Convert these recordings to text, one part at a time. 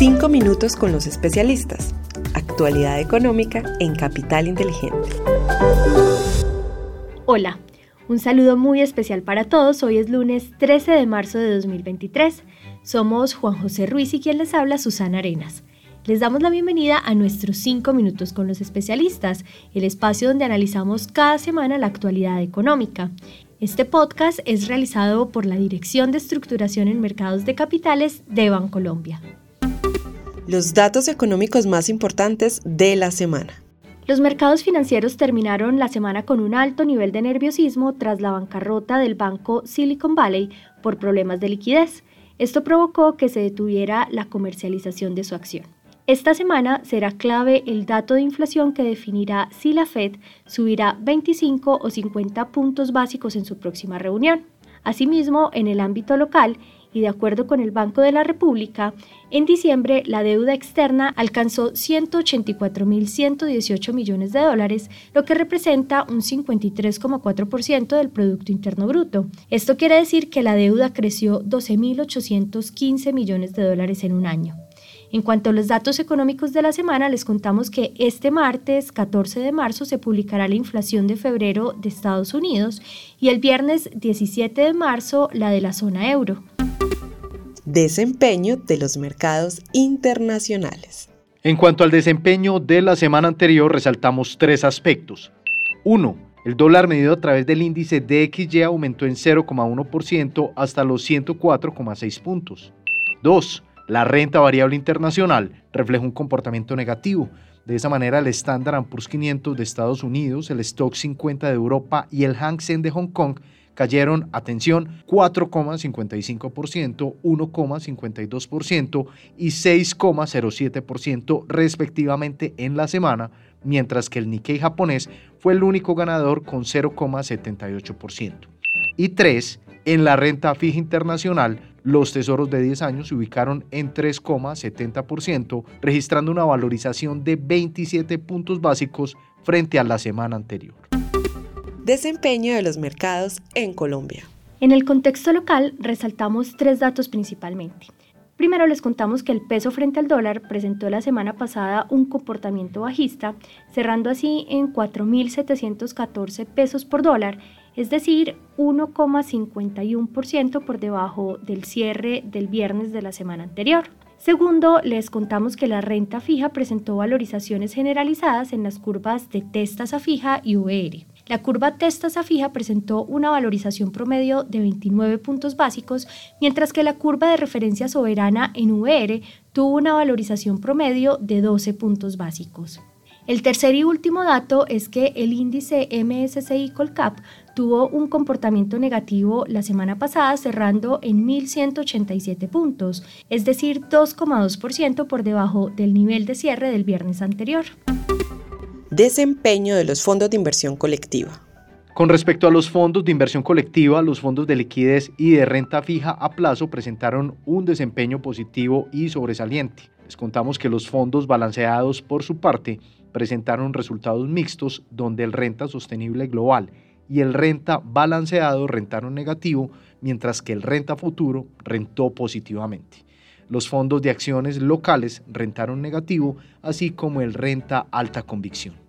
Cinco minutos con los especialistas. Actualidad económica en Capital Inteligente. Hola, un saludo muy especial para todos. Hoy es lunes 13 de marzo de 2023. Somos Juan José Ruiz y quien les habla Susana Arenas. Les damos la bienvenida a nuestros 5 minutos con los especialistas, el espacio donde analizamos cada semana la actualidad económica. Este podcast es realizado por la Dirección de Estructuración en Mercados de Capitales de Bancolombia. Los datos económicos más importantes de la semana. Los mercados financieros terminaron la semana con un alto nivel de nerviosismo tras la bancarrota del banco Silicon Valley por problemas de liquidez. Esto provocó que se detuviera la comercialización de su acción. Esta semana será clave el dato de inflación que definirá si la Fed subirá 25 o 50 puntos básicos en su próxima reunión. Asimismo, en el ámbito local, y de acuerdo con el Banco de la República, en diciembre la deuda externa alcanzó 184.118 millones de dólares, lo que representa un 53,4% del Producto Interno Bruto. Esto quiere decir que la deuda creció 12.815 millones de dólares en un año. En cuanto a los datos económicos de la semana, les contamos que este martes 14 de marzo se publicará la inflación de febrero de Estados Unidos y el viernes 17 de marzo la de la zona euro. Desempeño de los mercados internacionales. En cuanto al desempeño de la semana anterior, resaltamos tres aspectos. 1. El dólar medido a través del índice DXY aumentó en 0,1% hasta los 104,6 puntos. 2. La renta variable internacional refleja un comportamiento negativo. De esa manera, el Standard Poor's 500 de Estados Unidos, el Stock 50 de Europa y el Hang Seng de Hong Kong cayeron, atención, 4,55%, 1,52% y 6,07% respectivamente en la semana, mientras que el Nikkei japonés fue el único ganador con 0,78%. Y 3, en la renta fija internacional, los tesoros de 10 años se ubicaron en 3,70%, registrando una valorización de 27 puntos básicos frente a la semana anterior. Desempeño de los mercados en Colombia. En el contexto local resaltamos tres datos principalmente. Primero les contamos que el peso frente al dólar presentó la semana pasada un comportamiento bajista, cerrando así en 4.714 pesos por dólar es decir, 1,51% por debajo del cierre del viernes de la semana anterior. Segundo, les contamos que la renta fija presentó valorizaciones generalizadas en las curvas de testasa fija y VR. La curva testasa fija presentó una valorización promedio de 29 puntos básicos, mientras que la curva de referencia soberana en VR tuvo una valorización promedio de 12 puntos básicos. El tercer y último dato es que el índice MSCI Colcap tuvo un comportamiento negativo la semana pasada cerrando en 1.187 puntos, es decir, 2,2% por debajo del nivel de cierre del viernes anterior. Desempeño de los fondos de inversión colectiva. Con respecto a los fondos de inversión colectiva, los fondos de liquidez y de renta fija a plazo presentaron un desempeño positivo y sobresaliente. Les contamos que los fondos balanceados, por su parte, presentaron resultados mixtos donde el renta sostenible global y el renta balanceado rentaron negativo, mientras que el renta futuro rentó positivamente. Los fondos de acciones locales rentaron negativo, así como el renta alta convicción.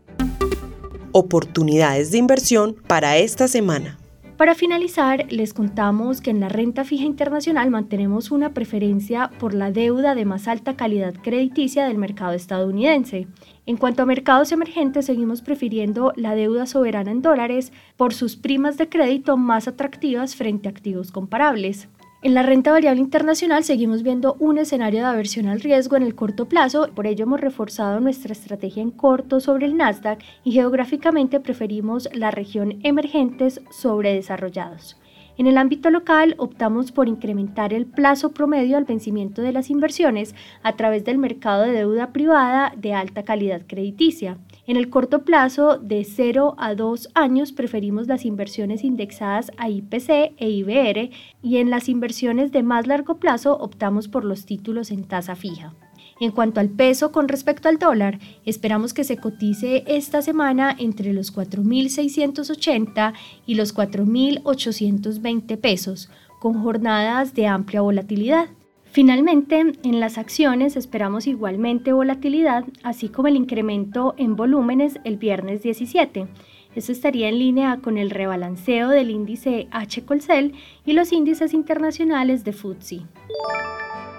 Oportunidades de inversión para esta semana. Para finalizar, les contamos que en la renta fija internacional mantenemos una preferencia por la deuda de más alta calidad crediticia del mercado estadounidense. En cuanto a mercados emergentes, seguimos prefiriendo la deuda soberana en dólares por sus primas de crédito más atractivas frente a activos comparables. En la renta variable internacional seguimos viendo un escenario de aversión al riesgo en el corto plazo, por ello hemos reforzado nuestra estrategia en corto sobre el Nasdaq y geográficamente preferimos la región emergentes sobre desarrollados. En el ámbito local, optamos por incrementar el plazo promedio al vencimiento de las inversiones a través del mercado de deuda privada de alta calidad crediticia. En el corto plazo, de 0 a 2 años, preferimos las inversiones indexadas a IPC e IBR y en las inversiones de más largo plazo optamos por los títulos en tasa fija. En cuanto al peso con respecto al dólar, esperamos que se cotice esta semana entre los 4.680 y los 4.820 pesos, con jornadas de amplia volatilidad. Finalmente, en las acciones esperamos igualmente volatilidad, así como el incremento en volúmenes el viernes 17. Esto estaría en línea con el rebalanceo del índice H. Colcel y los índices internacionales de FTSE.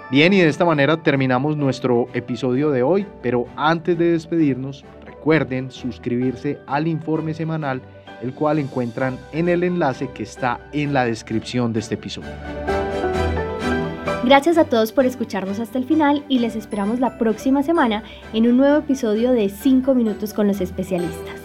Bien, y de esta manera terminamos nuestro episodio de hoy, pero antes de despedirnos, recuerden suscribirse al informe semanal, el cual encuentran en el enlace que está en la descripción de este episodio. Gracias a todos por escucharnos hasta el final y les esperamos la próxima semana en un nuevo episodio de 5 minutos con los especialistas.